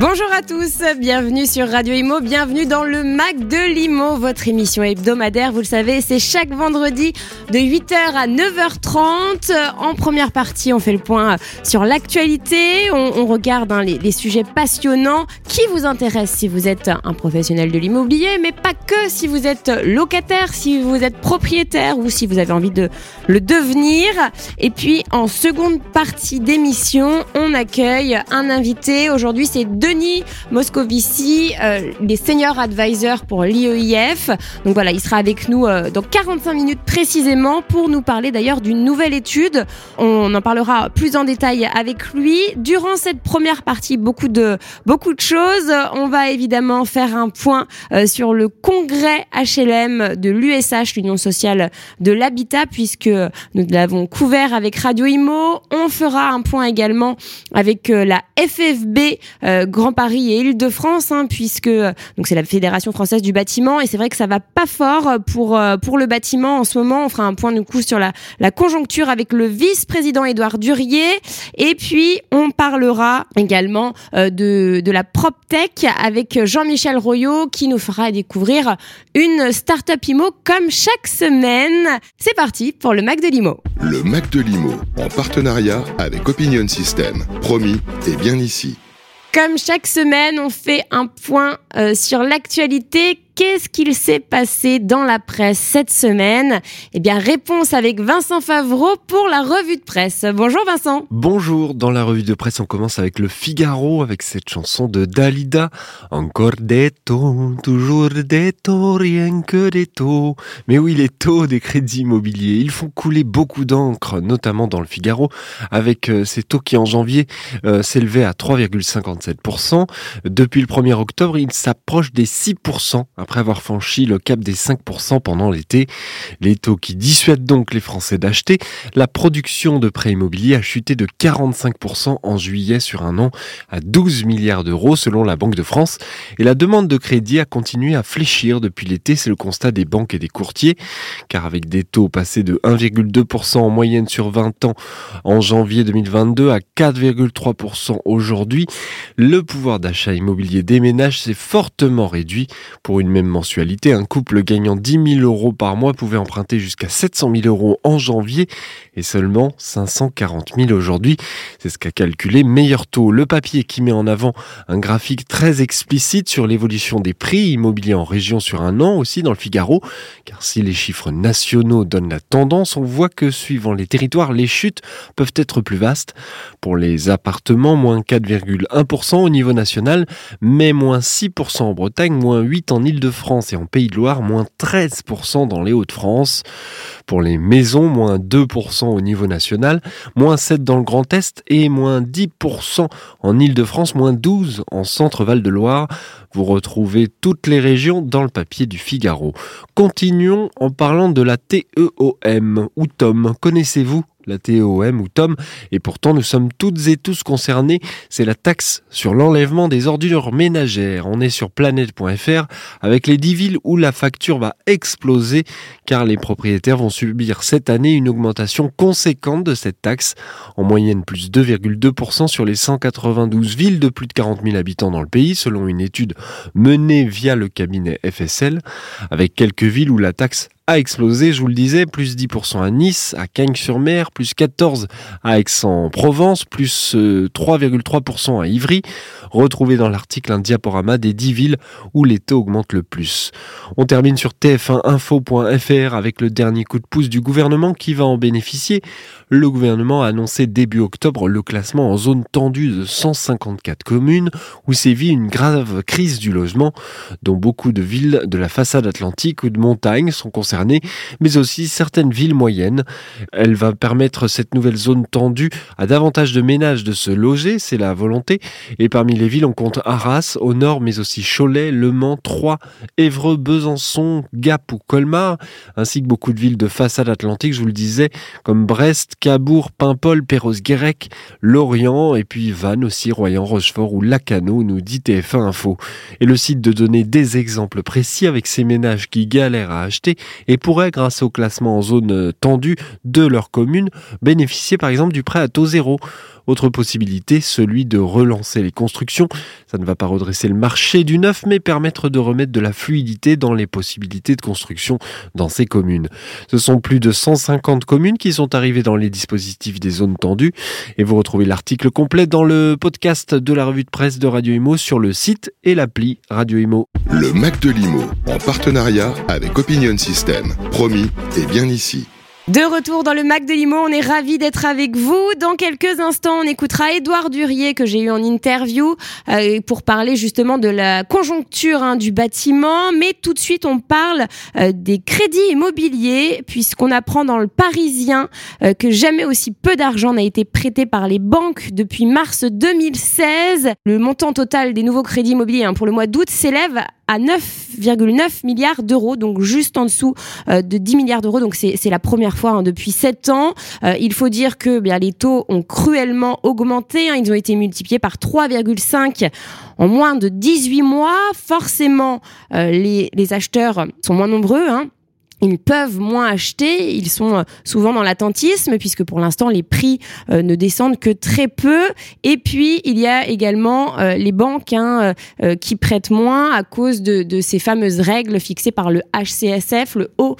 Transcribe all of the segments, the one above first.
Bonjour à tous, bienvenue sur Radio Imo, bienvenue dans le Mac de l'Imo, votre émission hebdomadaire, vous le savez, c'est chaque vendredi de 8h à 9h30. En première partie, on fait le point sur l'actualité, on, regarde hein, les, les, sujets passionnants qui vous intéressent si vous êtes un professionnel de l'immobilier, mais pas que si vous êtes locataire, si vous êtes propriétaire ou si vous avez envie de le devenir. Et puis en seconde partie d'émission, on accueille un invité, aujourd'hui c'est deux Denis Moscovici, euh, les senior advisors pour l'IEIF. Donc voilà, il sera avec nous euh, dans 45 minutes précisément pour nous parler d'ailleurs d'une nouvelle étude. On en parlera plus en détail avec lui. Durant cette première partie, beaucoup de, beaucoup de choses. On va évidemment faire un point euh, sur le congrès HLM de l'USH, l'Union sociale de l'habitat, puisque nous l'avons couvert avec Radio Imo. On fera un point également avec la FFB Grand Paris et Île-de-France, hein, puisque donc c'est la Fédération française du bâtiment, et c'est vrai que ça va pas fort pour euh, pour le bâtiment en ce moment. On fera un point de coup sur la la conjoncture avec le vice-président Édouard Durier, et puis on parlera également euh, de de la PropTech avec Jean-Michel Royot qui nous fera découvrir une start-up IMO comme chaque semaine. C'est parti pour le Mac de l'IMO. Le Mac de l'IMO en partenariat avec Opinion System. Promis et bien ici. Comme chaque semaine, on fait un point euh, sur l'actualité Qu'est-ce qu'il s'est passé dans la presse cette semaine? Eh bien, réponse avec Vincent Favreau pour la revue de presse. Bonjour Vincent. Bonjour, dans la revue de presse, on commence avec le Figaro, avec cette chanson de Dalida. Encore des taux, toujours des taux, rien que des taux. Mais oui, les taux des crédits immobiliers, ils font couler beaucoup d'encre, notamment dans le Figaro, avec euh, ces taux qui en janvier euh, s'élevaient à 3,57%. Depuis le 1er octobre, ils s'approchent des 6% après avoir franchi le cap des 5% pendant l'été. Les taux qui dissuadent donc les Français d'acheter. La production de prêts immobiliers a chuté de 45% en juillet sur un an à 12 milliards d'euros selon la Banque de France. Et la demande de crédit a continué à fléchir depuis l'été, c'est le constat des banques et des courtiers. Car avec des taux passés de 1,2% en moyenne sur 20 ans en janvier 2022 à 4,3% aujourd'hui, le pouvoir d'achat immobilier des ménages s'est fortement réduit pour une mensualité, un couple gagnant 10 000 euros par mois pouvait emprunter jusqu'à 700 000 euros en janvier et seulement 540 000 aujourd'hui. C'est ce qu'a calculé Meilleur Taux. Le papier qui met en avant un graphique très explicite sur l'évolution des prix immobiliers en région sur un an aussi dans le Figaro. Car si les chiffres nationaux donnent la tendance, on voit que suivant les territoires, les chutes peuvent être plus vastes. Pour les appartements, moins 4,1% au niveau national, mais moins 6% en Bretagne, moins 8 en Ile-de france et en Pays de Loire, moins 13% dans les Hauts-de-France. Pour les maisons, moins 2% au niveau national, moins 7% dans le Grand Est et moins 10% en Île-de-France, moins 12% en Centre-Val de Loire. Vous retrouvez toutes les régions dans le papier du Figaro. Continuons en parlant de la TEOM ou TOM. Connaissez-vous la TOM ou TOM, et pourtant nous sommes toutes et tous concernés. C'est la taxe sur l'enlèvement des ordures ménagères. On est sur planète.fr avec les 10 villes où la facture va exploser car les propriétaires vont subir cette année une augmentation conséquente de cette taxe, en moyenne plus 2,2% sur les 192 villes de plus de 40 000 habitants dans le pays, selon une étude menée via le cabinet FSL, avec quelques villes où la taxe a explosé, je vous le disais, plus 10% à Nice, à Cagnes-sur-Mer, plus 14% à Aix-en-Provence, plus 3,3% euh, à Ivry. Retrouvez dans l'article un diaporama des 10 villes où les taux augmentent le plus. On termine sur tf1info.fr avec le dernier coup de pouce du gouvernement qui va en bénéficier. Le gouvernement a annoncé début octobre le classement en zone tendue de 154 communes où sévit une grave crise du logement, dont beaucoup de villes de la façade atlantique ou de montagne sont concernées mais aussi certaines villes moyennes. Elle va permettre cette nouvelle zone tendue à davantage de ménages de se loger, c'est la volonté. Et parmi les villes, on compte Arras au nord, mais aussi Cholet, Le Mans, Troyes, Évreux, Besançon, Gap ou Colmar, ainsi que beaucoup de villes de façade atlantique, je vous le disais, comme Brest, Cabourg, Paimpol, Perros-Guirec, Lorient, et puis Vannes aussi, Royan, Rochefort ou Lacano, nous dit TF1 Info. Et le site de donner des exemples précis avec ces ménages qui galèrent à acheter et pourraient, grâce au classement en zone tendue de leur commune, bénéficier par exemple du prêt à taux zéro. Autre possibilité, celui de relancer les constructions. Ça ne va pas redresser le marché du neuf, mais permettre de remettre de la fluidité dans les possibilités de construction dans ces communes. Ce sont plus de 150 communes qui sont arrivées dans les dispositifs des zones tendues. Et vous retrouvez l'article complet dans le podcast de la revue de presse de Radio Imo sur le site et l'appli Radio Imo. Le Mac de Limo, en partenariat avec Opinion System. Promis et bien ici. De retour dans le Mac de Limo, on est ravis d'être avec vous. Dans quelques instants, on écoutera Édouard Durier que j'ai eu en interview euh, pour parler justement de la conjoncture hein, du bâtiment. Mais tout de suite, on parle euh, des crédits immobiliers puisqu'on apprend dans le Parisien euh, que jamais aussi peu d'argent n'a été prêté par les banques depuis mars 2016. Le montant total des nouveaux crédits immobiliers hein, pour le mois d'août s'élève à 9,9 milliards d'euros, donc juste en dessous de 10 milliards d'euros. Donc c'est la première fois hein, depuis 7 ans. Euh, il faut dire que bien, les taux ont cruellement augmenté. Hein. ils ont été multipliés par 3,5 en moins de 18 mois. Forcément, euh, les, les, acheteurs sont moins nombreux. Hein ils peuvent moins acheter, ils sont euh, souvent dans l'attentisme puisque pour l'instant les prix euh, ne descendent que très peu. Et puis il y a également euh, les banques hein, qui prêtent moins à cause de, de, ces fameuses règles fixées par le HCSF, le Haut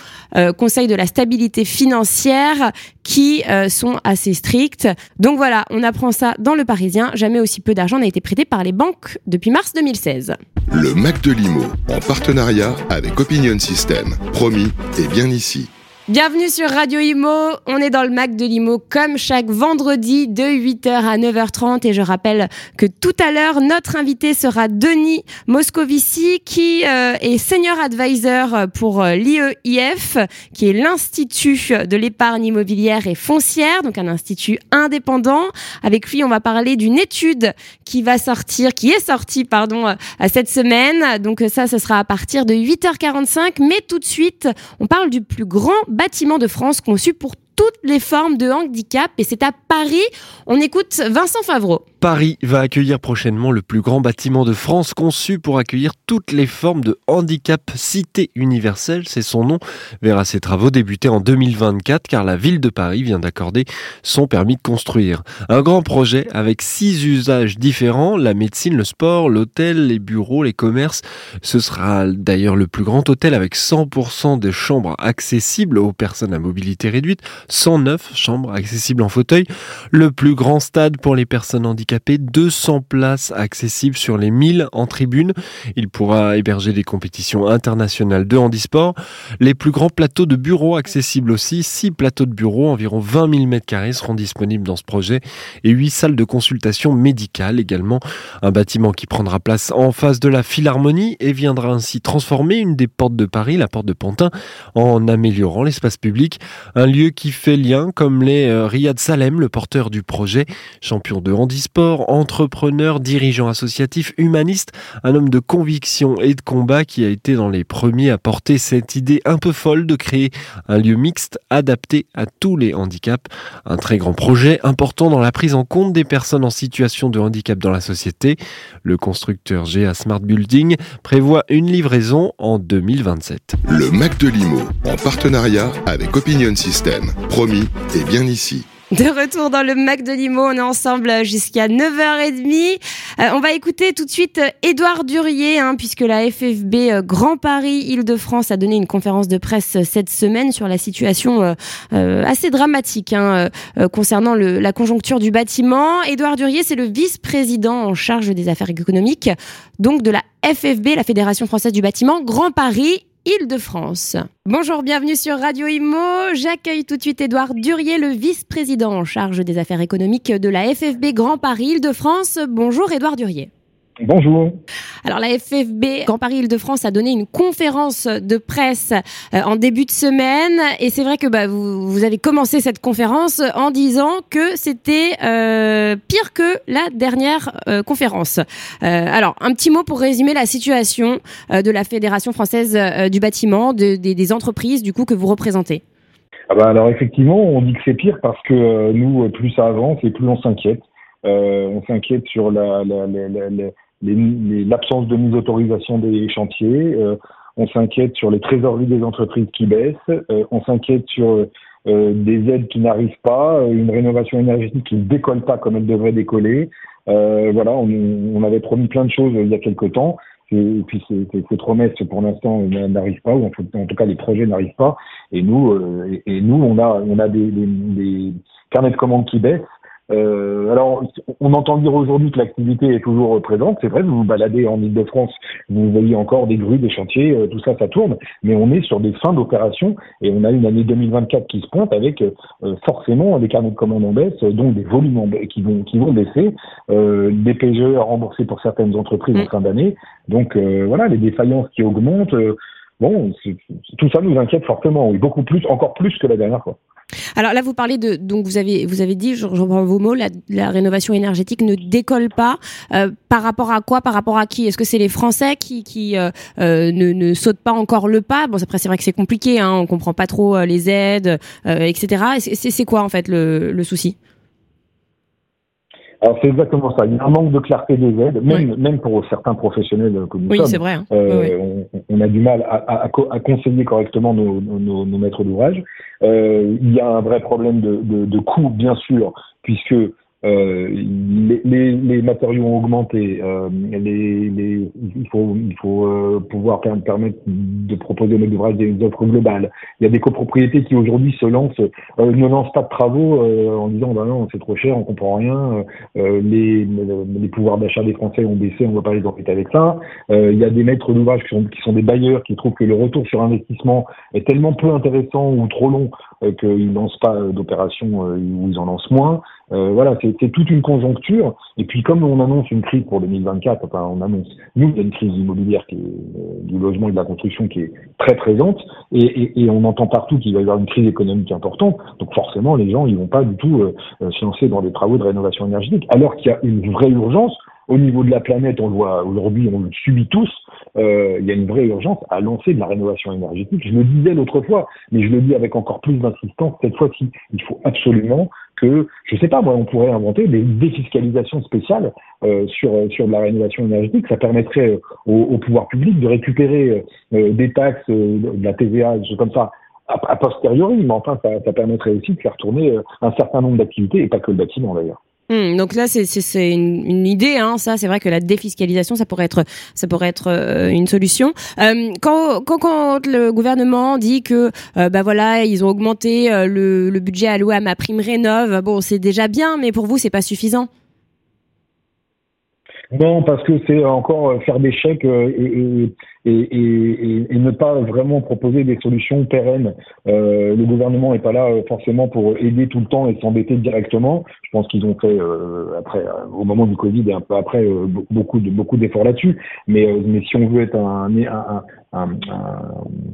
Conseil de la stabilité financière, qui sont assez strictes. Donc voilà, on apprend ça dans le Parisien. Jamais aussi peu d'argent n'a été prêté par les banques depuis mars 2016. Le Mac de Limo, en partenariat avec Opinion System. Promis, et bien ici. Bienvenue sur Radio Imo. On est dans le Mac de l'Imo comme chaque vendredi de 8h à 9h30 et je rappelle que tout à l'heure notre invité sera Denis Moscovici qui euh, est senior advisor pour euh, l'IEIF qui est l'institut de l'épargne immobilière et foncière donc un institut indépendant. Avec lui, on va parler d'une étude qui va sortir qui est sortie pardon euh, cette semaine. Donc ça ce sera à partir de 8h45 mais tout de suite, on parle du plus grand bâtiment de France conçu pour toutes les formes de handicap et c'est à Paris. On écoute Vincent Favreau. Paris va accueillir prochainement le plus grand bâtiment de France conçu pour accueillir toutes les formes de handicap. Cité universelle, c'est son nom, verra ses travaux débuter en 2024 car la ville de Paris vient d'accorder son permis de construire. Un grand projet avec six usages différents, la médecine, le sport, l'hôtel, les bureaux, les commerces. Ce sera d'ailleurs le plus grand hôtel avec 100% des chambres accessibles aux personnes à mobilité réduite, 109 chambres accessibles en fauteuil, le plus grand stade pour les personnes handicapées, 200 places accessibles sur les 1000 en tribune. Il pourra héberger des compétitions internationales de handisport, les plus grands plateaux de bureaux accessibles aussi, 6 plateaux de bureaux, environ 20 000 m2 seront disponibles dans ce projet et 8 salles de consultation médicale également. Un bâtiment qui prendra place en face de la Philharmonie et viendra ainsi transformer une des portes de Paris, la porte de Pantin, en améliorant l'espace public. Un lieu qui fait lien, comme les euh, Riyad Salem, le porteur du projet, champion de handisport, entrepreneur, dirigeant associatif, humaniste, un homme de conviction et de combat qui a été dans les premiers à porter cette idée un peu folle de créer un lieu mixte adapté à tous les handicaps. Un très grand projet important dans la prise en compte des personnes en situation de handicap dans la société. Le constructeur GA Smart Building prévoit une livraison en 2027. Le Mac de Limo, en partenariat avec Opinion System. Promis, et bien ici. De retour dans le Mac de Limo, on est ensemble jusqu'à 9h30. Euh, on va écouter tout de suite Édouard Durier, hein, puisque la FFB euh, Grand Paris Île-de-France a donné une conférence de presse euh, cette semaine sur la situation assez dramatique hein, concernant la conjoncture du bâtiment. Édouard Durier, c'est le vice-président en charge des affaires économiques, donc de la FFB, la Fédération française du bâtiment Grand Paris Île-de-France. Bonjour, bienvenue sur Radio Imo. J'accueille tout de suite Édouard Durier, le vice-président en charge des affaires économiques de la FFB Grand Paris Île-de-France. Bonjour Édouard Durier. Bonjour. Alors la FFB Grand Paris Île-de-France a donné une conférence de presse euh, en début de semaine et c'est vrai que bah, vous, vous, avez commencé cette conférence en disant que c'était euh, pire que la dernière euh, conférence. Alors un petit mot pour résumer la situation de la Fédération française du bâtiment, de, des, des entreprises du coup que vous représentez. Ah bah alors effectivement, on dit que c'est pire parce que nous, plus ça avance et plus on s'inquiète. on s'inquiète sur la, la, la, la l'absence de mise d'autorisation des chantiers, euh, on s'inquiète sur les trésoreries des entreprises qui baissent, euh, on s'inquiète sur euh, des aides qui n'arrivent pas, une rénovation énergétique qui ne décolle pas comme elle devrait décoller. voilà, on, on, avait promis plein de choses il y a quelque temps. Et puis ces, ces promesses, pour l'instant, n'arrivent pas, ou en, tout cas les projets n'arrivent pas. Et nous, et, et, nous, on a, on a des, des, des carnets de commandes qui baissent. Euh, alors, on entend dire aujourd'hui que l'activité est toujours présente. C'est vrai, vous vous baladez en Ile-de-France, vous voyez encore des grues, des chantiers, euh, tout ça, ça tourne. Mais on est sur des fins d'opération et on a une année 2024 qui se pointe avec euh, forcément des carnets de commandes en baisse, donc des volumes qui vont qui vont baisser, euh, des PGE à rembourser pour certaines entreprises en mm. fin d'année. Donc voilà, les défaillances qui augmentent. bon, tout ça nous inquiète fortement, oui, beaucoup plus, encore plus que la dernière fois. Alors là, vous parlez de donc vous avez vous avez dit, je reprends vos mots, la, la, rénovation énergétique ne décolle pas. Euh, par rapport à quoi Par rapport à qui? Est-ce que c'est les Français qui qui euh, euh, ne, ne sautent pas encore le pas? Bon, après c'est vrai que c'est compliqué, hein, on comprend pas trop euh, les aides, euh, etc. C'est quoi en fait le, le souci? Alors c'est exactement ça. Il y a un manque de clarté des aides, même, même pour certains professionnels comme nous oui, c'est vrai. Hein. Euh, on, on, a du mal à, à, à conseiller correctement nos, nos, nos maîtres d'ouvrage. Euh, il y a un vrai problème de, de, de coût, bien sûr, puisque euh, les, les, les, matériaux ont augmenté. Euh, les, les, il faut, il faut euh, pouvoir permettre de proposer au d'ouvrage des offres globales. Il y a des copropriétés qui aujourd'hui se lancent, euh, ne lancent pas de travaux euh, en disant bah non c'est trop cher, on comprend rien. les, les pouvoirs d'achat des Français ont baissé, on ne va pas les embêter avec ça. il y a des maîtres d'ouvrage qui sont, qui sont des bailleurs qui trouvent que le retour sur investissement est tellement peu intéressant ou trop long qu'ils lancent pas d'opérations ou ils en lancent moins. Euh, voilà, c'est toute une conjoncture. Et puis comme on annonce une crise pour 2024, enfin on annonce, nous, il y a une crise immobilière qui est, euh, du logement et de la construction qui est très présente, et, et, et on entend partout qu'il va y avoir une crise économique importante. Donc forcément, les gens, ils vont pas du tout euh, euh se lancer dans des travaux de rénovation énergétique, alors qu'il y a une vraie urgence. Au niveau de la planète, on le voit aujourd'hui, on le subit tous. Euh, il y a une vraie urgence à lancer de la rénovation énergétique. Je le disais l'autre fois, mais je le dis avec encore plus d'insistance cette fois-ci. Il faut absolument que, je sais pas, moi, on pourrait inventer des défiscalisations spéciales euh, sur sur de la rénovation énergétique. Ça permettrait euh, au, au, pouvoir public de récupérer euh, des taxes, euh, de la TVA, des choses comme ça, a, posteriori. Mais enfin, ça, ça permettrait aussi de faire tourner un certain nombre d'activités, et pas que le bâtiment d'ailleurs. Mmh, donc là, c'est une, une, idée, hein, ça. C'est vrai que la défiscalisation, ça pourrait être, ça pourrait être euh, une solution. Euh, quand, quand, quand, le gouvernement dit que, euh, bah voilà, ils ont augmenté euh, le, le, budget alloué à ma prime rénov, bon, c'est déjà bien, mais pour vous, c'est pas suffisant. Non, parce que c'est encore faire des chèques et, et, et, et, ne pas vraiment proposer des solutions pérennes. Euh, le gouvernement n'est pas là euh, forcément pour aider tout le temps et s'embêter directement. Je pense qu'ils ont fait euh, après, euh, au moment du Covid et un peu après, euh, beaucoup de beaucoup d'efforts là-dessus. Mais, mais si on veut être un, un, un, un,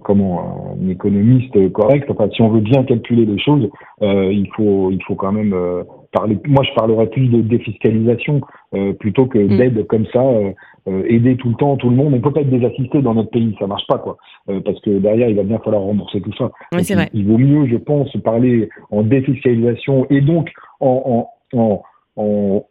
comment un économiste correct, enfin si on veut bien calculer les choses, il faut il faut quand même parler. Moi, je parlerais plus de défiscalisation plutôt que mmh. d'aide comme ça euh, aider tout le temps tout le monde. On peut pas être désassisté dans notre pays, ça marche pas quoi, euh, parce que derrière il va bien falloir rembourser tout ça. Oui, c'est vrai. Il, vaut mieux, je pense, parler en défiscalisation et donc en, en, en, en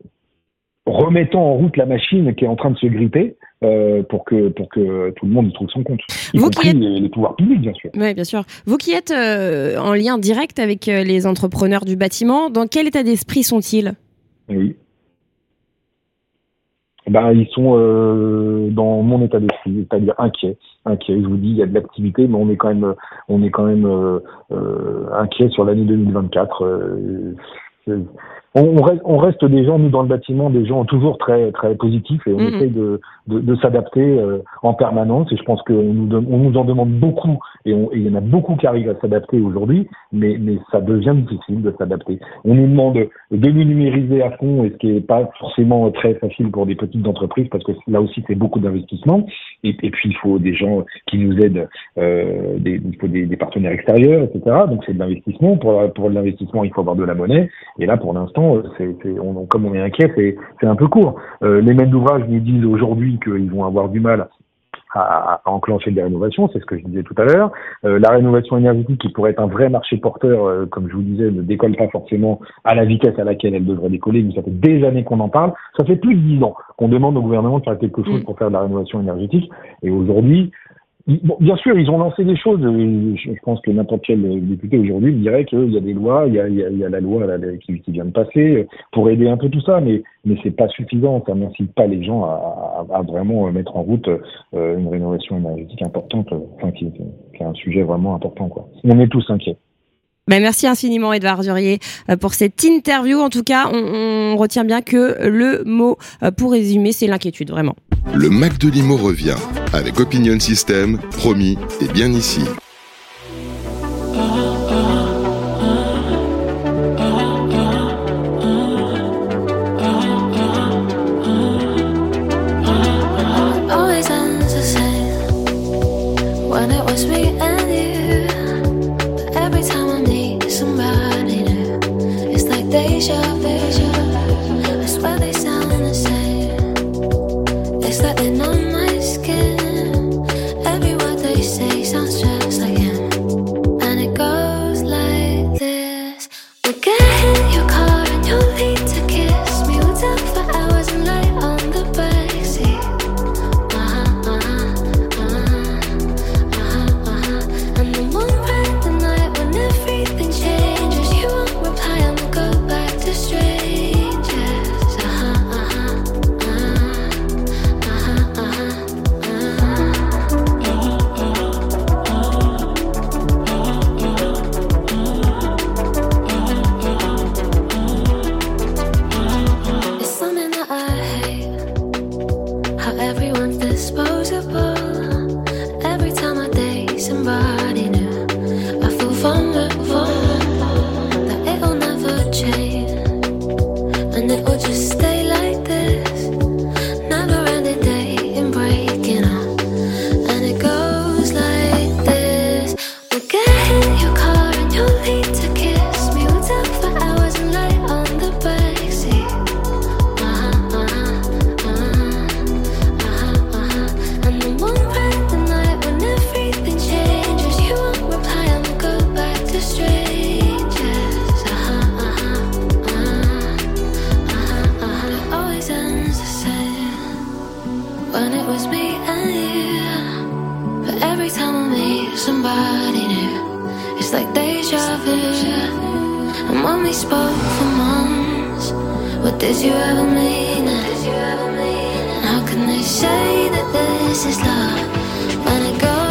remettant en route la machine qui est en train de se gripper euh, pour que pour que tout le monde y trouve son compte. Y Vous qui êtes... les, les, pouvoirs publics, bien sûr. Oui, bien sûr. Vous qui êtes euh, en lien direct avec euh, les entrepreneurs du bâtiment, dans quel état d'esprit sont-ils? Oui ben, ils sont euh, dans mon état d'esprit, c'est-à-dire inquiets, inquiets. Je vous dis, il y a de l'activité, mais on est quand même, on est quand même euh, euh, inquiet sur l'année 2024. On, reste, on, reste, des gens, nous, dans le bâtiment, des gens toujours très, très positifs et on mm-hmm. essaye de, de, de s'adapter euh, en permanence. Et je pense qu'on nous, on nous en demande beaucoup et, il y en a beaucoup qui arrivent à s'adapter aujourd'hui, mais, mais ça devient difficile de s'adapter. On nous demande de nous numériser à fond, et ce qui n'est pas forcément très facile pour des petites entreprises, parce que là aussi, c'est beaucoup d'investissement. Et, et, puis, il faut des gens qui nous aident, euh, des, il faut des, des, partenaires extérieurs, etc. Donc, c'est de l'investissement. Pour, pour l'investissement, il faut avoir de la monnaie. Et là, pour l'instant, c'est, on, comme on est inquiet, c'est, c'est un peu court. Euh, les maîtres d'ouvrage nous disent aujourd'hui qu'ils vont avoir du mal à, enclencher des rénovations, c'est ce que je disais tout à l'heure. Euh, la rénovation énergétique, qui pourrait être un vrai marché porteur, euh, comme je vous disais, ne décolle pas forcément à la vitesse à laquelle elle devrait décoller, mais ça fait des années qu'on en parle. Ça fait plus de dix ans qu'on demande au gouvernement de faire quelque chose pour faire de la rénovation énergétique. Et aujourd'hui, Bon, bien sûr, ils ont lancé des choses. Je, pense que n'importe quel député aujourd'hui dirait qu'il y a des lois, il y a, la loi qui, vient de passer pour aider un peu tout ça, mais mais c'est pas suffisant. Ça n'incite pas les gens à, vraiment mettre en route euh, une rénovation énergétique importante, enfin qui, est un sujet vraiment important. Quoi. On est tous inquiets. Ben merci infiniment Edouard Durier euh, pour cette interview. En tout cas, on, retient bien que le mot euh, pour résumer, c'est l'inquiétude, vraiment. Le Mac de Limo revient avec Opinion System, promis et bien ici. Look ahead. when it was me and you. But every time I meet somebody new, it's like deja vu. And when we spoke for months, what did you ever mean? And how can they say that this is love when it goes?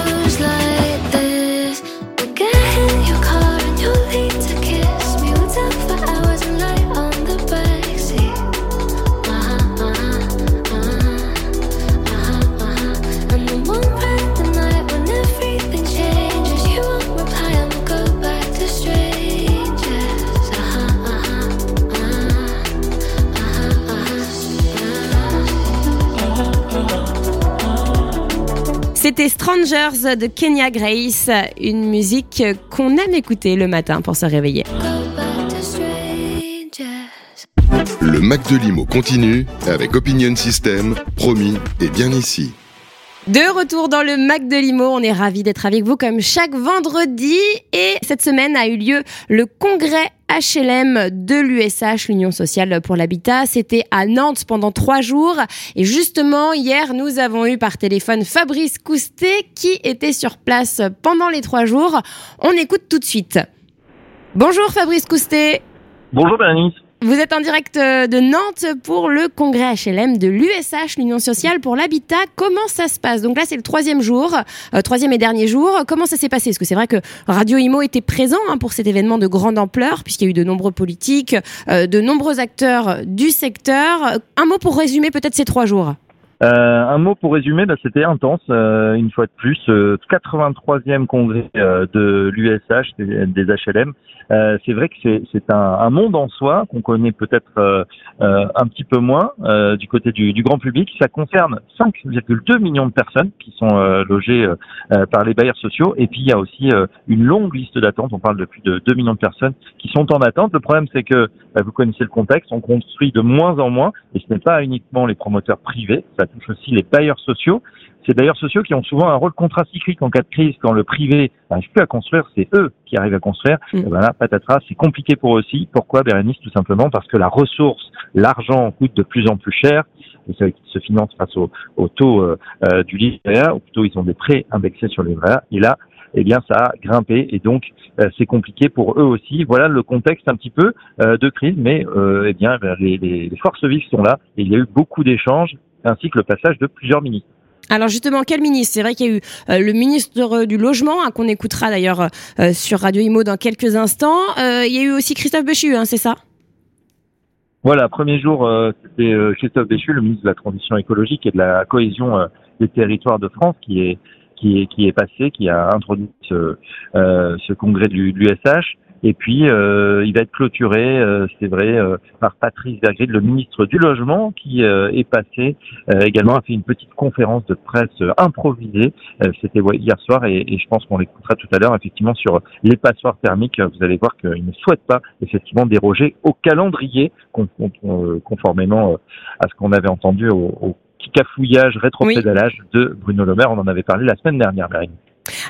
C'était Strangers de Kenya Grace, une musique qu'on aime écouter le matin pour se réveiller. Le Mac de Limo continue avec Opinion System, promis et bien ici. De retour dans le Mac de Limo, on est ravis d'être avec vous comme chaque vendredi et cette semaine a eu lieu le congrès HLM de l'USH, l'Union sociale pour l'habitat. C'était à Nantes pendant trois jours et justement hier nous avons eu par téléphone Fabrice Coustet qui était sur place pendant les trois jours. On écoute tout de suite. Bonjour Fabrice Coustet. Bonjour Bernice. Vous êtes en direct euh, de Nantes pour le congrès HLM de l'USH, l'Union sociale pour l'habitat. Comment ça se passe? Donc là, c'est le troisième jour, euh, troisième et dernier jour. Comment ça s'est passé? Parce que c'est vrai que Radio Imo était présent hein, pour cet événement de grande ampleur, puisqu'il y a eu de nombreux politiques, euh, de nombreux acteurs du secteur. Un mot pour résumer peut-être ces trois jours. Euh, un mot pour résumer, bah, c'était intense, euh, une fois de plus, 83e congrès de l'USH, des, HLM. c'est vrai que c'est un, un, monde en soi qu'on connaît peut-être un petit peu moins du côté du, du, grand public. Ça concerne 5,2 millions de personnes qui sont logées par les bailleurs sociaux. Et puis il y a aussi une longue liste d'attente. On parle de plus de 2 millions de personnes qui sont en attente. Le problème, c'est que bah, vous connaissez le contexte. On construit de moins en moins, et ce n'est pas uniquement les promoteurs privés. Touche aussi les bailleurs sociaux. Ces bailleurs sociaux qui ont souvent un rôle contracyclique en cas de crise, quand le privé n'arrive plus à construire, c'est eux qui arrivent à construire. Mm. Et voilà, patatras, c'est compliqué pour eux aussi. Pourquoi, Bérénice? Tout simplement parce que la ressource, l'argent coûte de plus en plus cher. Et ça se finance face au, taux euh, euh, du livret A, ou plutôt ils ont des prêts indexés sur les livret A. Et là, eh bien, ça a grimpé et donc euh, c'est compliqué pour eux aussi. Voilà le contexte un petit peu de crise, mais eh bien, les, les, forces vives sont là et il y a eu beaucoup d'échanges ainsi que le passage de plusieurs ministres. Alors justement, quel ministre? C'est vrai qu'il y a eu euh, le ministre du Logement, hein, qu'on écoutera d'ailleurs euh, sur Radio Imo dans quelques instants. Euh, il y a eu aussi Christophe Béchu, hein, c'est ça? Voilà, premier jour, c'était Christophe Béchu, le ministre de la Transition écologique et de la cohésion des territoires de France, qui est qui est qui est passé, qui a introduit ce, ce congrès de l'USH. Et puis, euh, il va être clôturé, euh, c'est vrai, euh, par Patrice Vergrit, le ministre du Logement, qui est passé également, a fait une petite conférence de presse improvisée. C'était hier soir, et, et je pense qu'on l'écoutera tout à l'heure, effectivement, sur les passoires thermiques. Vous allez voir qu'il ne souhaite pas, effectivement, déroger au calendrier, conformément à ce qu'on avait entendu au, au cafouillage rétropédalage de Bruno Le Maire. On en avait parlé la semaine dernière, Marine.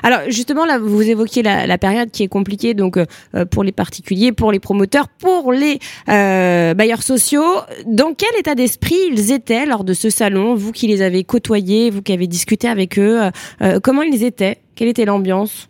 Alors justement là, vous évoquiez la, période qui est compliquée donc euh, pour les particuliers, pour les promoteurs, pour les euh, bailleurs sociaux. Dans quel état d'esprit ils étaient lors de ce salon Vous qui les avez côtoyés, vous qui avez discuté avec eux, euh, comment ils étaient? Quelle était l'ambiance?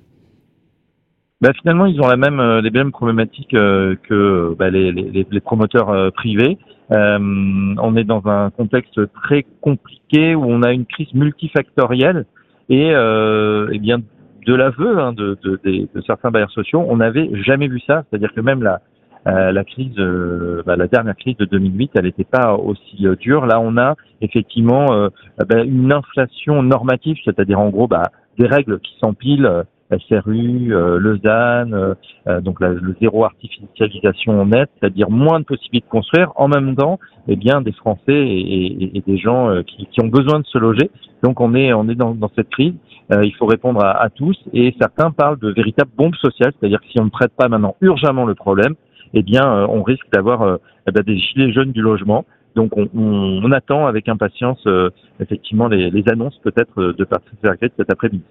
Bah, finalement, ils ont la même, les mêmes problématiques que bah, les, les, les, promoteurs privés. On est dans un contexte très compliqué où on a une crise multifactorielle et euh, eh bien de l'aveu hein, de, de, de, certains bailleurs sociaux, on n'avait jamais vu ça. C'est-à-dire que même la, euh, la crise, euh, bah, la dernière crise de 2008, elle n'était pas aussi euh, dure. Là, on a effectivement euh, bah, une inflation normative, c'est-à-dire en gros bah, des règles qui s'empilent. SRU, Lausanne, donc la, le zéro artificialisation nette, c'est-à-dire moins de possibilités de construire. En même temps, eh bien, des Français et, et, et des gens qui, qui, ont besoin de se loger. Donc on est on est dans, dans cette crise. Euh, il faut répondre à, à, tous et certains parlent de véritable bombe sociale, c'est-à-dire que si on ne traite pas maintenant urgemment le problème, eh bien euh, on risque d'avoir euh, eh ben, des gilets jaunes du logement. Donc on, on, on attend avec impatience effectivement les, les annonces peut-être de Patrice Vergret cet après-midi.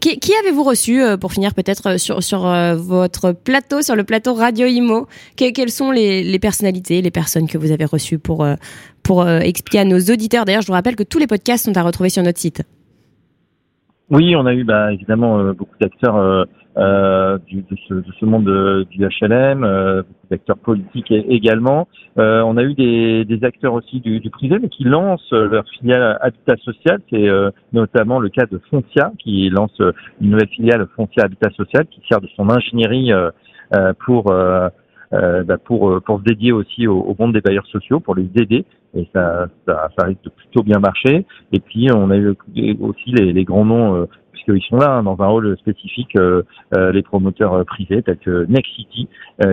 Qui, avez-vous reçu pour finir peut-être sur, sur votre plateau, sur le plateau Radio Imo? Quelles sont les, personnalités, les personnes que vous avez reçues pour, pour euh, expliquer à nos auditeurs? D'ailleurs, je vous rappelle que tous les podcasts sont à retrouver sur notre site. Oui, on a eu bah, évidemment euh, beaucoup d'acteurs euh, du, de, ce, de, ce, monde du HLM, beaucoup d'acteurs politiques également. on a eu des, des acteurs aussi du, du, privé, mais qui lancent leur filiale Habitat Social. C'est notamment le cas de Foncia, qui lance une nouvelle filiale Foncia Habitat Social, qui sert de son ingénierie pour euh, bah pour euh, pour se dédier aussi au, au, monde des bailleurs sociaux, pour les aider. Et ça, ça, ça risque de plutôt bien marcher. Et puis on a eu aussi les, les grands noms euh, puisqu'ils sont là hein, dans un rôle spécifique, euh, les promoteurs privés tels que Next City,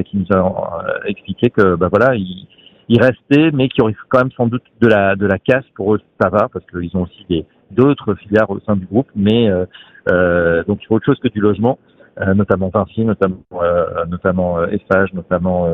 qui nous a expliqué que bah voilà, ils, ils restaient, mais qu'il y aurait quand même sans doute de la de la casse pour eux, ça va parce qu'ils ont aussi des d'autres filières au sein du groupe, mais euh, donc il faut autre chose que du logement. Euh, notamment Vinci, notamment euh, notamment euh, notamment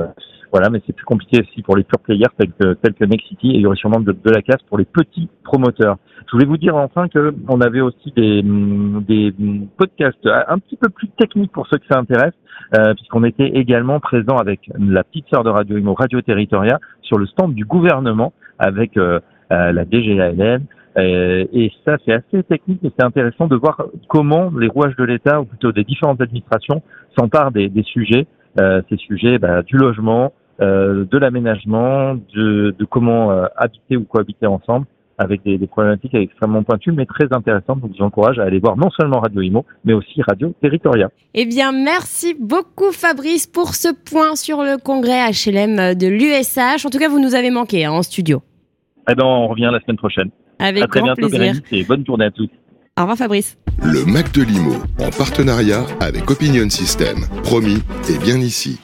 voilà, mais c'est plus compliqué aussi pour les pure players tels que tels que Next City et il y aurait sûrement de, la classe pour les petits promoteurs. Je voulais vous dire enfin que on avait aussi des des podcasts un petit peu plus techniques pour ceux que ça intéresse, euh, puisqu'on était également présent avec la petite sœur de Radio Imo, Radio Territoria, sur le stand du gouvernement avec euh, la DGALN, euh, et ça, c'est assez technique, mais c'est intéressant de voir comment les rouages de l'État, ou plutôt des différentes administrations, s'emparent des, des, sujets, euh, ces sujets bah, du logement, de l'aménagement, de, de comment habiter ou cohabiter ensemble avec des, des, problématiques extrêmement pointues, mais très intéressantes. Donc, je vous encourage à aller voir non seulement Radio Imo, mais aussi Radio Territoria. Eh bien, merci beaucoup, Fabrice, pour ce point sur le congrès HLM de l'USH. En tout cas, vous nous avez manqué hein, en studio. Eh ben, on revient la semaine prochaine. Avec à très grand bientôt, plaisir. Et bonne journée à tous. Au revoir, Fabrice. Le Mac de Limo, en partenariat avec Opinion System. Promis, et bien ici.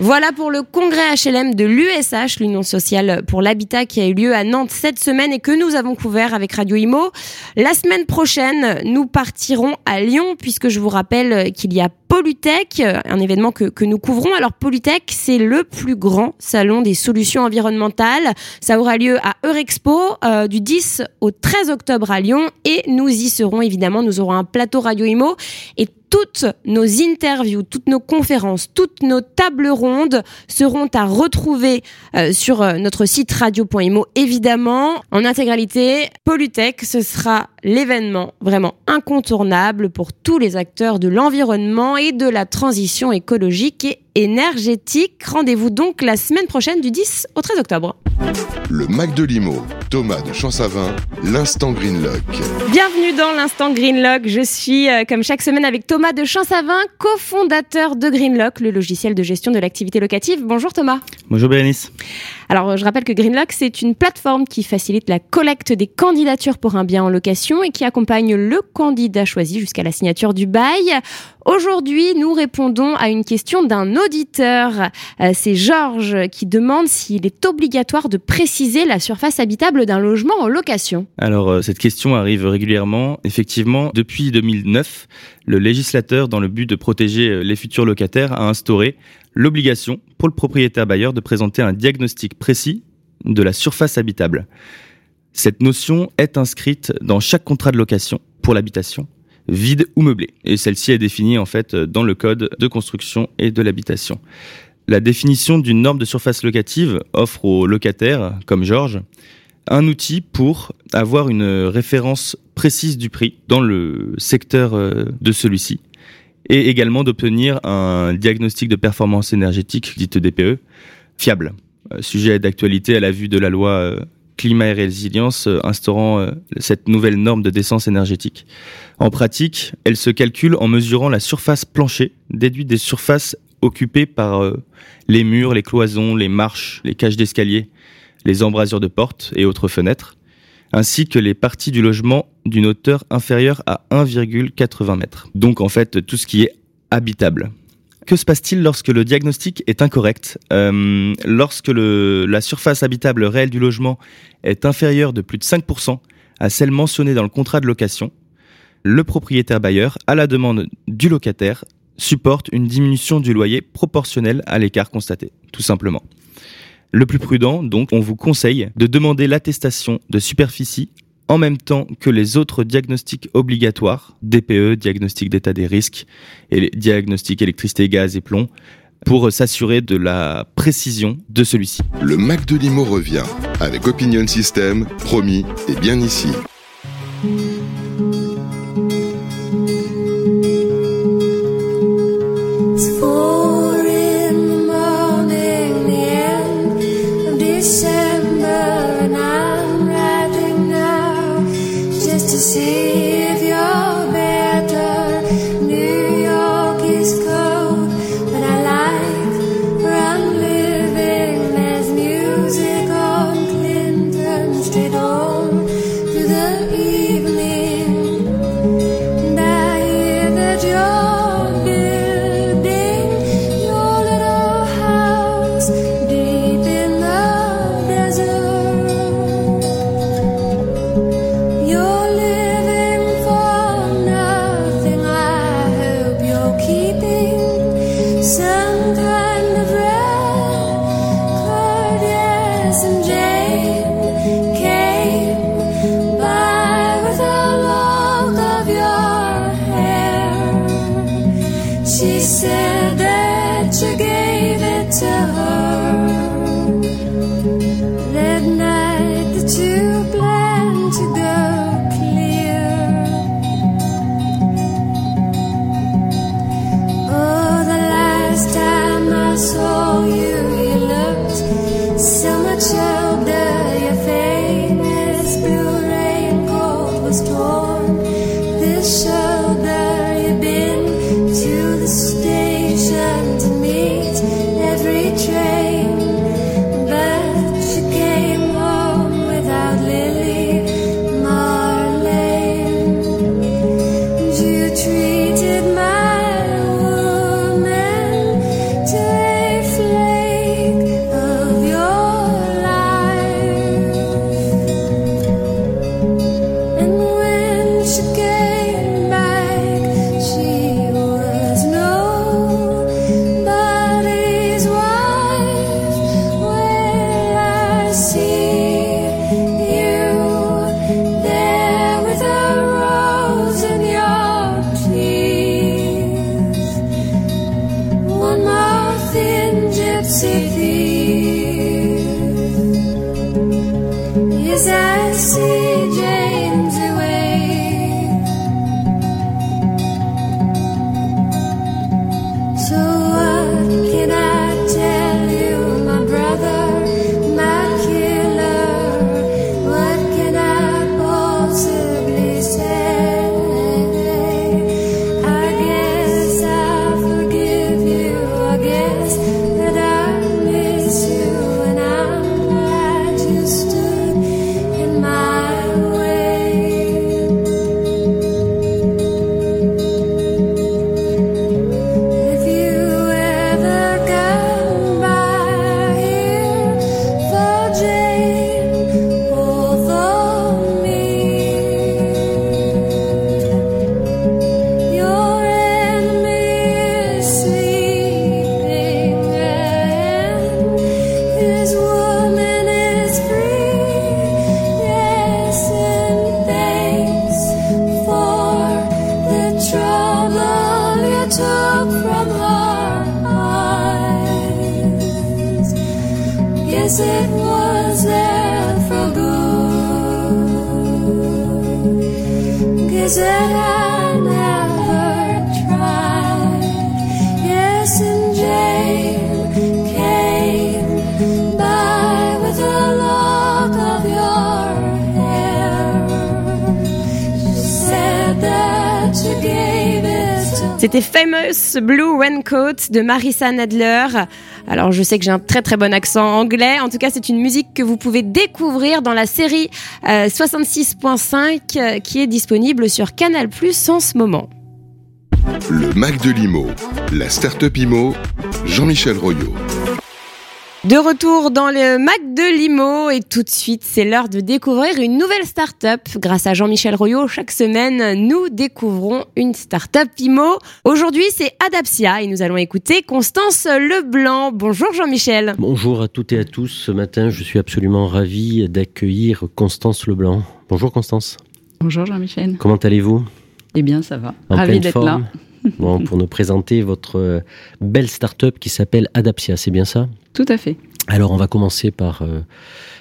Voilà pour le congrès HLM de l'USH, l'Union sociale pour l'habitat qui a eu lieu à Nantes cette semaine et que nous avons couvert avec Radio Imo. La semaine prochaine, nous partirons à Lyon puisque je vous rappelle qu'il y a Polytech, un événement que, nous couvrons. Alors Polytech, c'est le plus grand salon des solutions environnementales. Ça aura lieu à Eurexpo euh, du 10 au 13 octobre à Lyon et nous y serons évidemment. Nous aurons un plateau Radio Imo et toutes nos interviews, toutes nos conférences, toutes nos tables rondes seront à retrouver euh, sur euh, notre site radio.imo évidemment en intégralité. Polytech, ce sera l'événement vraiment incontournable pour tous les acteurs de l'environnement et de la transition écologique et énergétique. Rendez-vous donc la semaine prochaine du 10 au 13 octobre. Le Mac de Limo, Thomas de Champsavin, l'instant Greenlock. Bienvenue dans l'instant Greenlock. Je suis euh, comme chaque semaine avec Thomas de Champsavin, cofondateur de Greenlock, le logiciel de gestion de l'activité locative. Bonjour Thomas. Bonjour Bérénice. Alors, je rappelle que Greenlock, c'est une plateforme qui facilite la collecte des candidatures pour un bien en location et qui accompagne le candidat choisi jusqu'à la signature du bail. Aujourd'hui, nous répondons à une question d'un auditeur. Euh, c'est Georges qui demande s'il est obligatoire de préciser la surface habitable d'un logement en location. Alors, euh, cette question arrive régulièrement. Effectivement, depuis 2009, le législateur, dans le but de protéger euh, les futurs locataires, a instauré l'obligation pour le propriétaire bailleur de présenter un diagnostic précis de la surface habitable. Cette notion est inscrite dans chaque contrat de location pour l'habitation, vide ou meublé. Et celle-ci est définie en fait dans le code de construction et de l'habitation. La définition d'une norme de surface locative offre aux locataires, comme Georges, un outil pour avoir une référence précise du prix dans le secteur euh, de celui-ci et également d'obtenir un diagnostic de performance énergétique, dite DPE, fiable. Euh, sujet d'actualité à la vue de la loi euh, climat et résilience euh, instaurant cette nouvelle norme de décence énergétique. En pratique, elle se calcule en mesurant la surface plancher déduite des surfaces occupées par les murs, les cloisons, les marches, les cages d'escalier, les embrasures de portes et autres fenêtres, ainsi que les parties du logement d'une hauteur inférieure à 1,80 mètres. Donc en fait tout ce qui est habitable. Que se passe-t-il lorsque le diagnostic est incorrect euh, Lorsque la surface habitable réelle du logement est inférieure de plus de 5% à celle mentionnée dans le contrat de location, le propriétaire bailleur, à la demande du locataire, supporte une diminution du loyer proportionnelle à l'écart constaté, tout simplement. Le plus prudent, donc, on vous conseille de demander l'attestation de superficie en même temps que les autres diagnostics obligatoires, DPE, diagnostic d'état des risques, et les diagnostics électricité, gaz et plomb, pour s'assurer de la précision de celui-ci. Le Mac de Limo revient avec Opinion System, promis et bien ici. C'était Famous Blue Raincoat de Marissa Nadler. Alors je sais que j'ai un très très bon accent anglais. En tout cas, c'est une musique que vous pouvez découvrir dans la série euh, 66.5 euh, qui est disponible sur Canal+ en ce moment. Le Mac de l'IMO, la start-up IMO, Jean-Michel Royot. De retour dans le Mac de Limo et tout de suite, c'est l'heure de découvrir une nouvelle start-up. Grâce à Jean-Michel Royot, chaque semaine, nous découvrons une start-up IMO. Aujourd'hui, c'est Adapsia et nous allons écouter Constance Leblanc. Bonjour Jean-Michel. Bonjour à toutes et à tous. Ce matin, je suis absolument ravi d'accueillir Constance Leblanc. Bonjour Constance. Bonjour Jean-Michel. Comment allez-vous? Eh bien, ça va. En Ravi d'être là. Bon, pour nous présenter votre euh, belle start-up qui s'appelle Adapsia, c'est bien ça? Tout à fait. Alors, on va commencer par euh,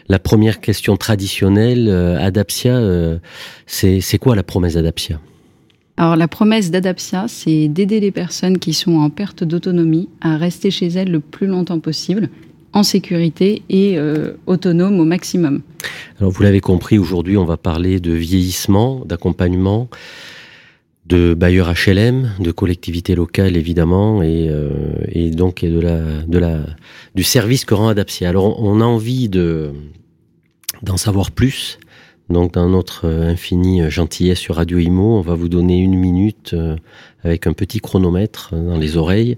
la première question traditionnelle. Euh, Adapsia, euh, c'est c'est quoi la promesse d'Adapsia Alors, la promesse d'Adapsia, c'est d'aider les personnes qui sont en perte d'autonomie à rester chez elles le plus longtemps possible, en sécurité et euh, autonome au maximum. Alors, vous l'avez compris, aujourd'hui, on va parler de vieillissement, d'accompagnement, de bailleurs HLM, de collectivités locales, évidemment, et, euh, et donc et de la, de la, du service que rend. Alors, on a envie de d'en savoir plus. Donc, dans notre euh, infinie gentillesse sur Radio Imo, on va vous donner une minute euh, avec un petit chronomètre euh, dans les oreilles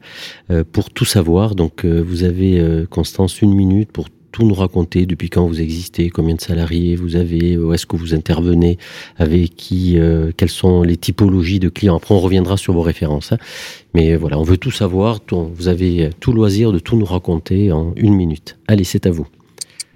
euh, pour tout savoir. Donc, euh, vous avez, euh, Constance, une minute pour tout nous raconter depuis quand vous existez, combien de salariés vous avez, où est-ce que vous intervenez, avec qui, euh, quelles sont les typologies de clients. Après, on reviendra sur vos références. hein. Mais voilà, on veut tout savoir. tout- vous avez tout loisir de tout nous raconter en une minute. Allez, c'est à vous.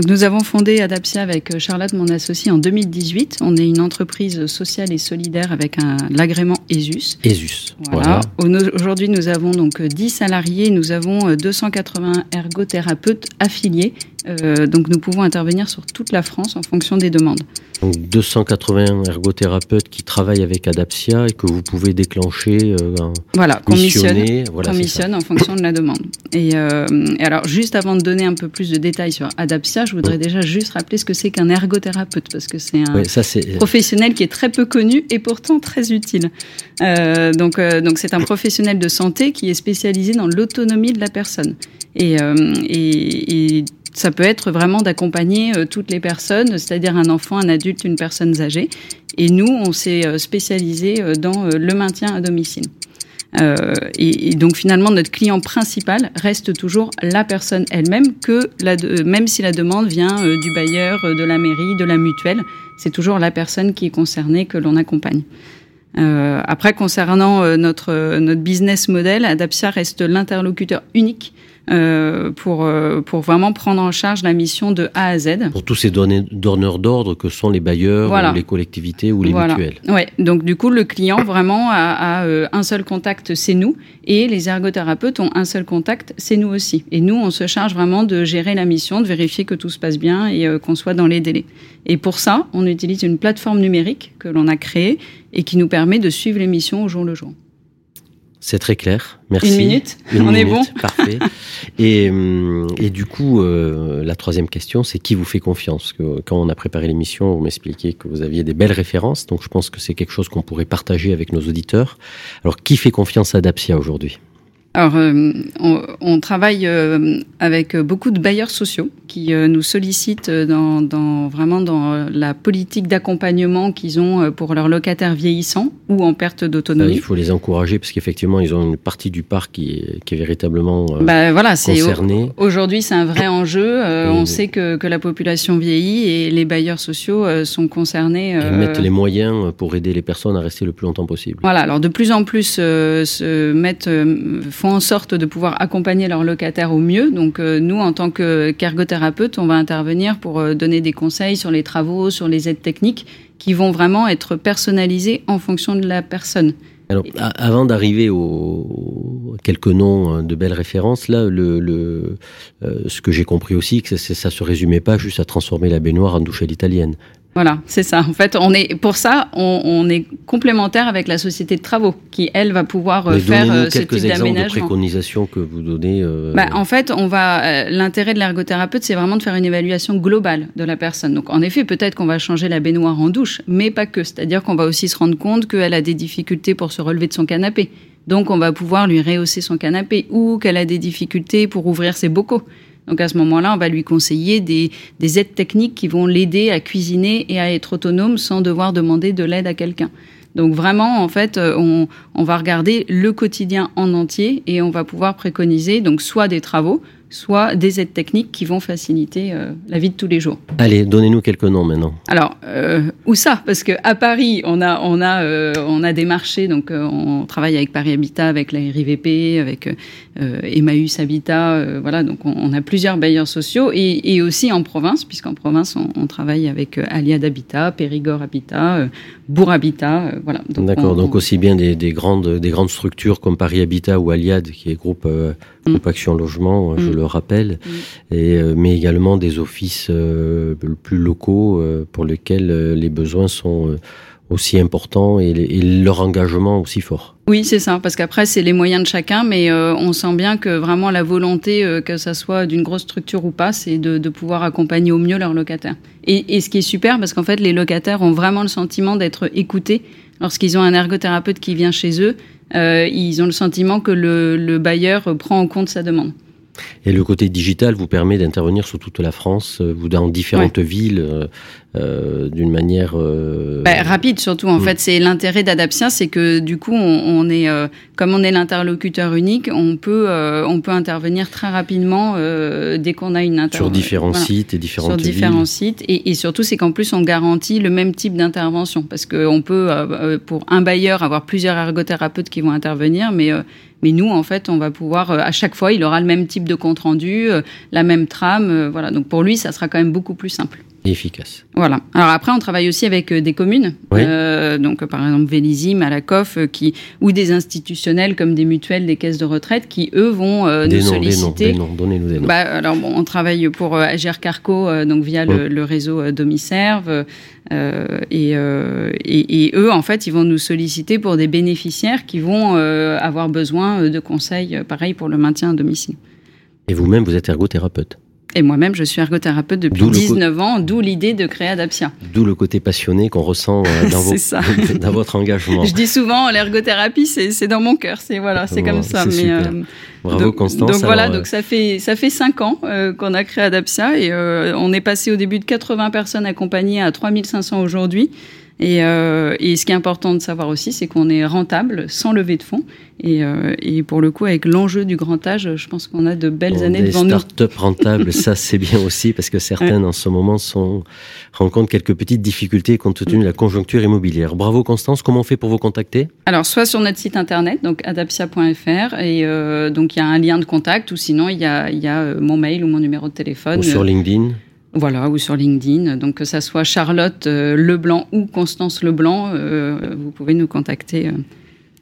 Nous avons fondé Adapsia avec euh, Charlotte, mon associé, en 2018. On est une entreprise sociale et solidaire avec un l'agrément ESUS. Esus. Voilà. Au- Aujourd'hui, nous avons donc euh, 10 salariés, nous avons euh, 280 ergothérapeutes affiliés. Euh, donc nous pouvons intervenir sur toute la France en fonction des demandes. Donc 280 ergothérapeutes qui travaillent avec Adapsia et que vous pouvez déclencher, euh, en- Voilà, qu'on missionne, missionner. Voilà, qu'on c'est missionne en fonction de la demande. Et, euh, et alors, juste avant de donner un peu plus de détails sur Adapsia, je voudrais Oui. déjà juste rappeler ce que c'est qu'un ergothérapeute, parce que c'est un ça c'est. professionnel qui est très peu connu et pourtant très utile. Euh, donc, euh, donc c'est un professionnel de santé qui est spécialisé dans l'autonomie de la personne. Et, euh, et, et ça peut être vraiment d'accompagner euh, toutes les personnes, c'est-à-dire un enfant, un adulte, une personne âgée. Et nous, on s'est euh, spécialisé euh, dans le maintien à domicile. Et, donc finalement, notre client principal reste toujours la personne elle-même, que même si la demande vient du bailleur, de la mairie, de la mutuelle, c'est toujours la personne qui est concernée que l'on accompagne. Après, concernant notre, notre business model, Adapsia reste l'interlocuteur unique euh, pour, euh, pour vraiment prendre en charge la mission de A à Z. Pour tous ces donneurs d'ordre que sont les bailleurs, Voilà. ou les collectivités ou les Voilà. mutuelles. Ouais, donc du coup, le client vraiment a, a, euh, un seul contact, c'est nous, et les ergothérapeutes ont un seul contact, c'est nous aussi. Et nous, on se charge vraiment de gérer la mission, de vérifier que tout se passe bien et euh, qu'on soit dans les délais. Et pour ça, on utilise une plateforme numérique que l'on a créée et qui nous permet de suivre les missions au jour le jour. C'est très clair. Merci. Une minute Une On est bon Parfait. Et, hum, et du coup, euh, la troisième question, c'est qui vous fait confiance? Que Quand on a préparé l'émission, vous m'expliquiez que vous aviez des belles références, donc je pense que c'est quelque chose qu'on pourrait partager avec nos auditeurs. Alors, qui fait confiance à Dapsia aujourd'hui? Alors, euh, on, on travaille euh, avec beaucoup de bailleurs sociaux qui euh, nous sollicitent dans, dans- vraiment dans la politique d'accompagnement qu'ils ont pour leurs locataires vieillissants ou en perte d'autonomie. Il faut les encourager parce qu'effectivement, ils ont une partie du parc qui est, qui est véritablement Bah, voilà, concernée. aujourd'hui c'est un vrai enjeu. On sait que, que la population vieillit et les bailleurs sociaux sont concernés. Ils mettent les moyens pour aider les personnes à rester le plus longtemps possible. Voilà, alors de plus en plus se mettent, font en sorte de pouvoir accompagner leurs locataires au mieux. Donc euh, nous, en tant que qu'ergothérapeutes, on va intervenir pour euh, donner des conseils sur les travaux, sur les aides techniques qui vont vraiment être personnalisées en fonction de la personne. Alors, avant d'arriver aux quelques noms hein, de belles références, là, le, le, euh, ce que j'ai compris aussi, que ça, ça se résumait pas juste à transformer la baignoire en douche à l'italienne. Voilà, c'est ça. En fait, on est pour ça, on, on est complémentaire avec la société de travaux qui, elle, va pouvoir euh, Mais faire euh, ce quelques type exemples de d'aménagement. préconisations que vous donnez. euh, Bah, en fait, on va euh, l'intérêt de l'ergothérapeute, c'est vraiment de faire une évaluation globale de la personne. Donc, en effet, peut-être qu'on va changer la baignoire en douche, mais pas que. C'est-à-dire qu'on va aussi se rendre compte qu'elle a des difficultés pour se relever de son canapé. Donc, on va pouvoir lui rehausser son canapé ou qu'elle a des difficultés pour ouvrir ses bocaux. Donc, à ce moment-là, on va lui conseiller des, des aides techniques qui vont l'aider à cuisiner et à être autonome sans devoir demander de l'aide à quelqu'un. Donc vraiment, en fait, euh, on, on va regarder le quotidien en entier et on va pouvoir préconiser donc soit des travaux, soit des aides techniques qui vont faciliter euh, la vie de tous les jours. Allez, donnez-nous quelques noms maintenant. Alors euh, où ça? Parce que à Paris, on a on a euh, on a des marchés, donc on travaille avec Paris Habitat, avec la RIVP, avec Emmaüs Habitat, voilà. Donc on, on a plusieurs bailleurs sociaux et, et aussi en province, puisqu'en province on, on travaille avec Aliade Habitat, Périgord Habitat, Bourg Habitat, voilà. Donc, D'accord, on- donc aussi bien des, des grandes, des grandes structures comme Paris Habitat ou Aliad, qui est groupe, groupe Action Logement, je Mm. le rappelle, Mm. et, euh, mais également des offices euh, plus locaux euh, pour lesquels les besoins sont aussi importants et, leur engagement aussi fort. Oui, c'est ça, parce qu'après, c'est les moyens de chacun, mais euh, on sent bien que vraiment la volonté, euh, que ça soit d'une grosse structure ou pas, c'est de, de pouvoir accompagner au mieux leurs locataires. Et, et ce qui est super, parce qu'en fait, les locataires ont vraiment le sentiment d'être écoutés. Lorsqu'ils ont un ergothérapeute qui vient chez eux, ils ont le sentiment que le, le bailleur euh, prend en compte sa demande. Et le côté digital vous permet d'intervenir sur toute la France, euh, vous dans différentes villes, euh, d'une manière euh, Bah, rapide surtout en Mm. fait c'est l'intérêt d'Adaptia c'est que du coup on, on est euh, comme on est l'interlocuteur unique on peut euh, on peut intervenir très rapidement euh, dès qu'on a une inter sur différents voilà. sites et différentes sur différents villes. sites et, et surtout c'est qu'en plus on garantit le même type d'intervention parce qu'on peut pour un bailleur avoir plusieurs ergothérapeutes qui vont intervenir mais euh, mais nous en fait on va pouvoir euh, à chaque fois il aura le même type de compte rendu euh, la même trame euh, voilà donc pour lui ça sera quand même beaucoup plus simple et efficace. voilà. Alors après, on travaille aussi avec euh, des communes, Oui. Euh, donc euh, par exemple Vélizy, Malakoff, qui ou des institutionnels comme des mutuelles, des caisses de retraite, qui eux vont euh, des nous noms, des noms, solliciter. des noms, donnez-nous des noms. Bah, alors bon, on travaille pour euh, Carco, donc via le, réseau Domiserve, et, et, et eux en fait, ils vont nous solliciter pour des bénéficiaires qui vont avoir besoin de conseils, pareil pour le maintien à domicile. Et vous-même, vous êtes ergothérapeute. Et moi-même, je suis ergothérapeute depuis D'où le co- 19 ans, d'où l'idée de créer Adaptia. D'où le côté passionné qu'on ressent euh, dans, vos- votre engagement. Je dis souvent, l'ergothérapie, c'est dans mon cœur. C'est voilà, c'est comme ça. c'est Mais super. euh, Bravo donc, Constance. Donc voilà, Alors, euh, donc ça fait ça fait cinq ans euh, qu'on a créé Adaptia et on est passé au début de 80 personnes accompagnées à 3500 aujourd'hui. Et, euh, et ce qui est important de savoir aussi, c'est qu'on est rentable sans lever de fonds. Et, euh, et pour le coup, avec l'enjeu du grand âge, je pense qu'on a de belles Bon, années des devant nous. start-up rentables, ça c'est bien aussi parce que certaines en ce moment sont, rencontrent quelques petites difficultés compte tenu de la conjoncture immobilière. Bravo Constance, comment on fait pour vous contacter? Alors, soit sur notre site internet, donc adapsia.fr, et euh, donc il y a un lien de contact, ou sinon il y a, il y a mon mail ou mon numéro de téléphone. ou sur LinkedIn Voilà, ou sur LinkedIn. Donc, que ça soit Charlotte euh, Leblanc ou Constance Leblanc, euh, vous pouvez nous contacter euh,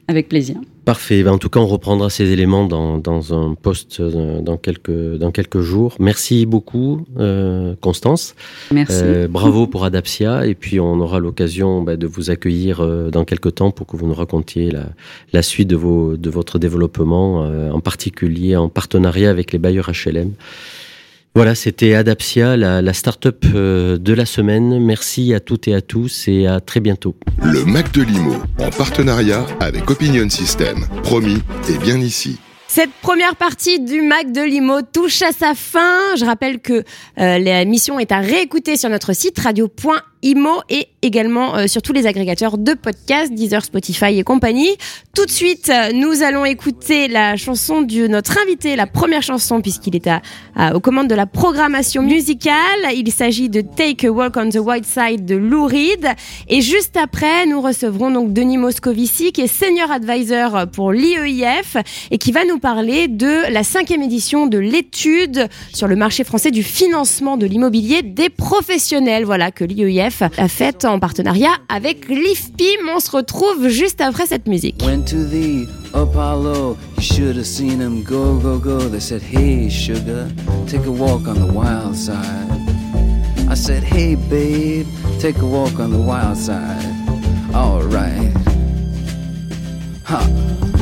avec plaisir. Parfait. Ben, en tout cas, on reprendra ces éléments dans, dans un post dans quelques, dans quelques jours. Merci beaucoup, euh, Constance. Merci. Euh, bravo pour Adapsia. Et puis, on aura l'occasion ben, de vous accueillir euh, dans quelques temps pour que vous nous racontiez la, la suite de, vos, de votre développement, euh, en particulier en partenariat avec les bailleurs HLM. Voilà, c'était Adapsia, la, la start-up euh, de la semaine. Merci à toutes et à tous et à très bientôt. Le Mac de Limo, en partenariat avec Opinion System. Promis, et bien ici. Cette première partie du Mac de Limo touche à sa fin. Je rappelle que euh, l'émission est à réécouter sur notre site radio.imo et également euh, sur tous les agrégateurs de podcasts, Deezer, Spotify et compagnie. Tout de suite, euh, nous allons écouter la chanson de notre invité, la première chanson puisqu'il est à, à- aux commandes de la programmation musicale. Il s'agit de Take a Walk on the White Side de Lou Reed. Et juste après, nous recevrons donc Denis Moscovici qui est Senior Advisor pour l'IEIF et qui va nous parler de la cinquième édition de l'étude sur le marché français du financement de l'immobilier des professionnels. Voilà que l'IEIF a fait en partenariat avec l'IFPIM. On se retrouve juste après cette musique. Went to the Apollo, you should have seen them go, go, go. They said, Hey, sugar, take a walk on the wild side. I said, Hey, babe, take a walk on the wild side. Alright. Ha.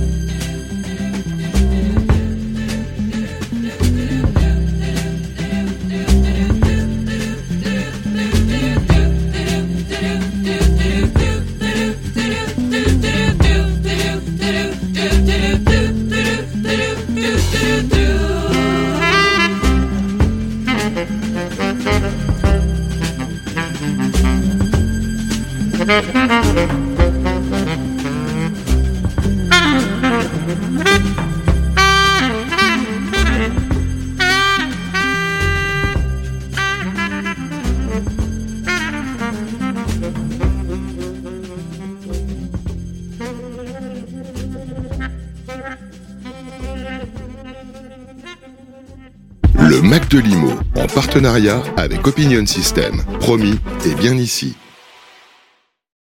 partenariat avec Opinion System. Promis, et bien ici.